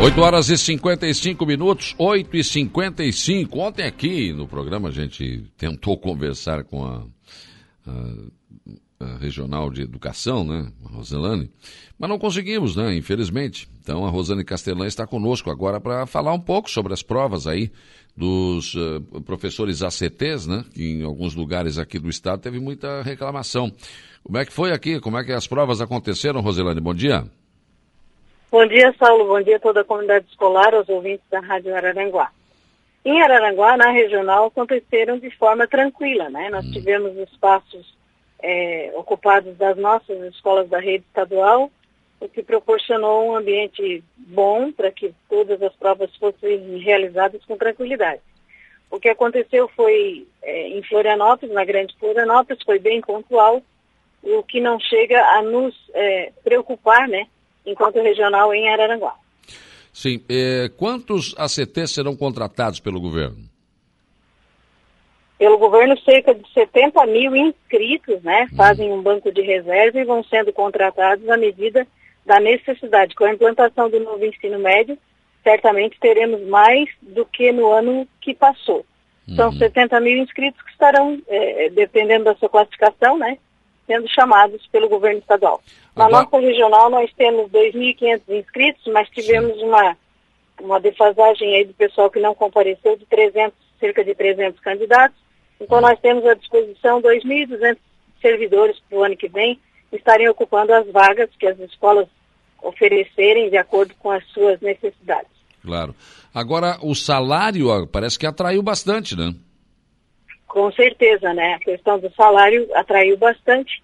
8 horas e 55 minutos, 8 e 55. Ontem aqui no programa a gente tentou conversar com a, a, a regional de educação, né, a Roselane, mas não conseguimos, né, infelizmente. Então a Rosane Castelã está conosco agora para falar um pouco sobre as provas aí dos uh, professores ACTs, né, que em alguns lugares aqui do estado teve muita reclamação. Como é que foi aqui? Como é que as provas aconteceram, Roselane? Bom dia. Bom dia, Saulo. Bom dia a toda a comunidade escolar, aos ouvintes da Rádio Araranguá. Em Araranguá, na regional, aconteceram de forma tranquila, né? Nós hum. tivemos espaços é, ocupados das nossas escolas da rede estadual, o que proporcionou um ambiente bom para que todas as provas fossem realizadas com tranquilidade. O que aconteceu foi é, em Florianópolis, na Grande Florianópolis, foi bem pontual, o que não chega a nos é, preocupar, né? Enquanto regional em Araranguá. Sim. Eh, quantos ACTs serão contratados pelo governo? Pelo governo, cerca de 70 mil inscritos, né? Hum. Fazem um banco de reserva e vão sendo contratados à medida da necessidade. Com a implantação do novo ensino médio, certamente teremos mais do que no ano que passou. São 70 uhum. mil inscritos que estarão, eh, dependendo da sua classificação, né? Sendo chamados pelo governo estadual. Na Agora... nossa regional nós temos 2.500 inscritos, mas tivemos uma, uma defasagem aí do pessoal que não compareceu de 300, cerca de 300 candidatos. Então nós temos à disposição 2.200 servidores para o ano que vem estarem ocupando as vagas que as escolas oferecerem de acordo com as suas necessidades. Claro. Agora, o salário parece que atraiu bastante, né? Com certeza, né? A questão do salário atraiu bastante.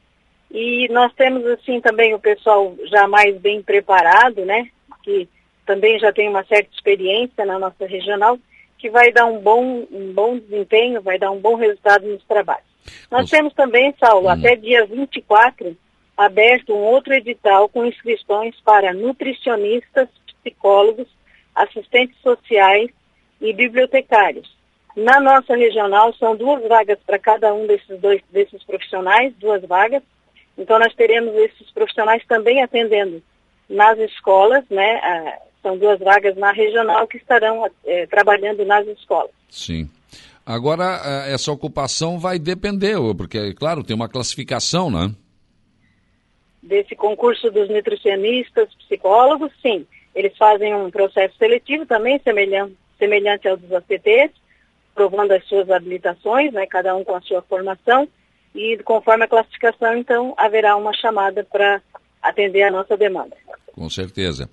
E nós temos, assim, também o pessoal já mais bem preparado, né? Que também já tem uma certa experiência na nossa regional, que vai dar um bom, um bom desempenho, vai dar um bom resultado nos trabalhos. Nós temos também, Saulo, hum. até dia 24, aberto um outro edital com inscrições para nutricionistas, psicólogos, assistentes sociais e bibliotecários. Na nossa regional são duas vagas para cada um desses dois desses profissionais, duas vagas. Então nós teremos esses profissionais também atendendo nas escolas, né? Ah, são duas vagas na regional que estarão eh, trabalhando nas escolas. Sim. Agora, eh, essa ocupação vai depender, porque, claro, tem uma classificação, né? Desse concurso dos nutricionistas, psicólogos, sim. Eles fazem um processo seletivo também, semelhante, semelhante ao dos ACTs, provando as suas habilitações, né, cada um com a sua formação, e conforme a classificação, então, haverá uma chamada para atender a nossa demanda. Com certeza.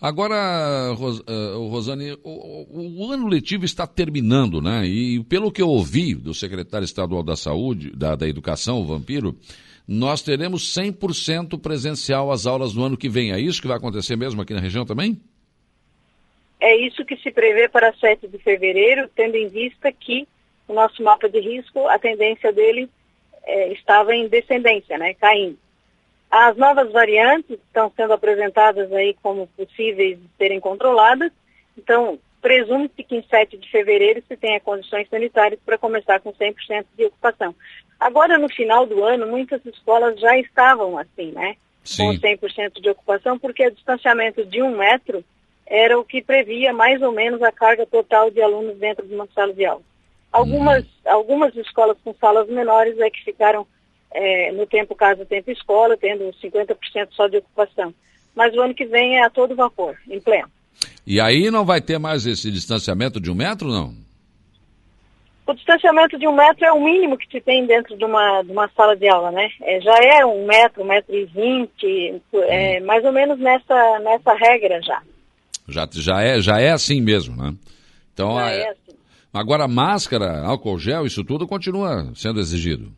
Agora, Ros, uh, Rosane, o, o, ano letivo está terminando, né? E pelo que eu ouvi do secretário estadual da Saúde, da, da Educação, o Vampiro, nós teremos 100% presencial as aulas no ano que vem. É isso que vai acontecer mesmo aqui na região também? É isso que se prevê para 7 de fevereiro, tendo em vista que o nosso mapa de risco, a tendência dele é, estava em descendência, né, caindo. As novas variantes estão sendo apresentadas aí como possíveis de serem controladas, então presume-se que em 7 de fevereiro se tenha condições sanitárias para começar com 100% de ocupação. Agora, no final do ano, muitas escolas já estavam assim, né? Sim. Com 100% de ocupação, porque o distanciamento de um metro era o que previa mais ou menos a carga total de alunos dentro de uma sala de aula. Algumas, uhum. algumas escolas com salas menores é que ficaram é, no tempo casa tempo escola, tendo 50% só de ocupação. Mas o ano que vem é a todo vapor, em pleno. E aí não vai ter mais esse distanciamento de um metro, não? O distanciamento de um metro é o mínimo que se tem dentro de uma, de uma sala de aula, né? É, já é um metro, um metro e vinte, é, uhum. mais ou menos nessa, nessa regra já. Já, já, é, já é assim mesmo, né? Então, já é assim. agora máscara, álcool gel, isso tudo continua sendo exigido.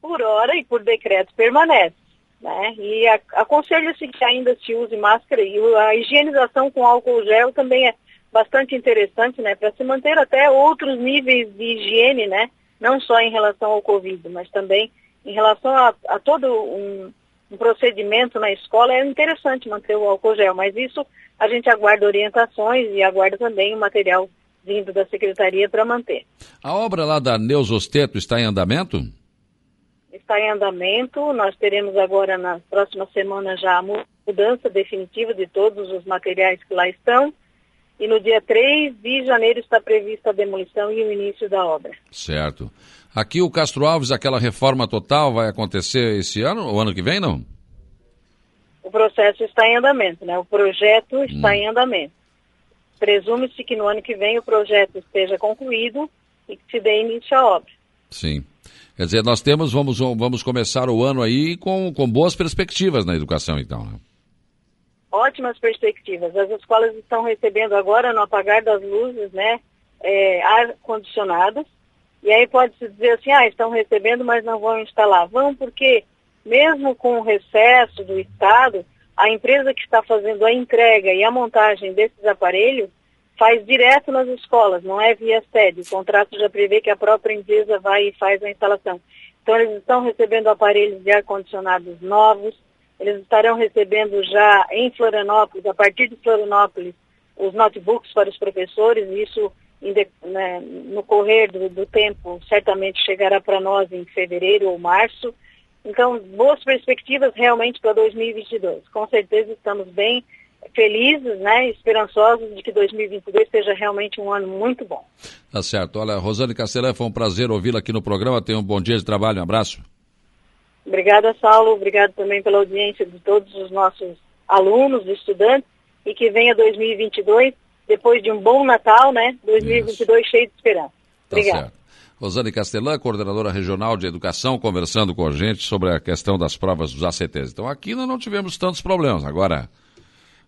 Por hora e por decreto permanece. Né? E aconselha-se que ainda se use máscara e a higienização com álcool gel também é bastante interessante, né? Para se manter até outros níveis de higiene, né? Não só em relação ao Covid, mas também em relação a, a todo um, um procedimento na escola, é interessante manter o álcool gel, mas isso a gente aguarda orientações e aguarda também o material vindo da secretaria para manter. A obra lá da Neusosteto está em andamento? Está em andamento, nós teremos agora na próxima semana já a mudança definitiva de todos os materiais que lá estão. E no dia 3 de janeiro está prevista a demolição e o início da obra. Certo. Aqui o Castro Alves, aquela reforma total vai acontecer esse ano, ou ano que vem, não? O processo está em andamento, né? O projeto está hum. em andamento. Presume-se que no ano que vem o projeto esteja concluído e que se dê início à obra. Sim. Quer dizer, nós temos, vamos, vamos começar o ano aí com, com boas perspectivas na educação, então, né? Ótimas perspectivas. As escolas estão recebendo agora, no apagar das luzes, né, é, ar-condicionado. E aí pode-se dizer assim, ah, estão recebendo, mas não vão instalar. Vão porque, mesmo com o recesso do Estado, a empresa que está fazendo a entrega e a montagem desses aparelhos faz direto nas escolas, não é via sede. O contrato já prevê que a própria empresa vai e faz a instalação. Então, eles estão recebendo aparelhos de ar-condicionados novos, eles estarão recebendo já em Florianópolis, a partir de Florianópolis, os notebooks para os professores, e isso né, no correr do, do tempo certamente chegará para nós em fevereiro ou março. Então, boas perspectivas realmente para 2022. Com certeza estamos bem felizes, né, esperançosos de que 2022 seja realmente um ano muito bom. Tá certo. Olha, Rosane Castelé, foi um prazer ouvi-la aqui no programa. Tenha um bom dia de trabalho, um abraço. Obrigada, Saulo. Obrigado também pela audiência de todos os nossos alunos, estudantes, e que venha 2022, depois de um bom Natal, né, 2022 Isso. cheio de esperança. Tá Obrigada. Certo. Rosane Castelã, coordenadora regional de educação, conversando com a gente sobre a questão das provas dos ACTs. Então aqui nós não tivemos tantos problemas. Agora,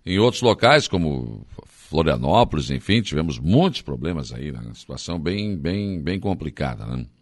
em outros locais, como Florianópolis, enfim, tivemos muitos problemas aí, né? Uma situação bem, bem, bem complicada, né?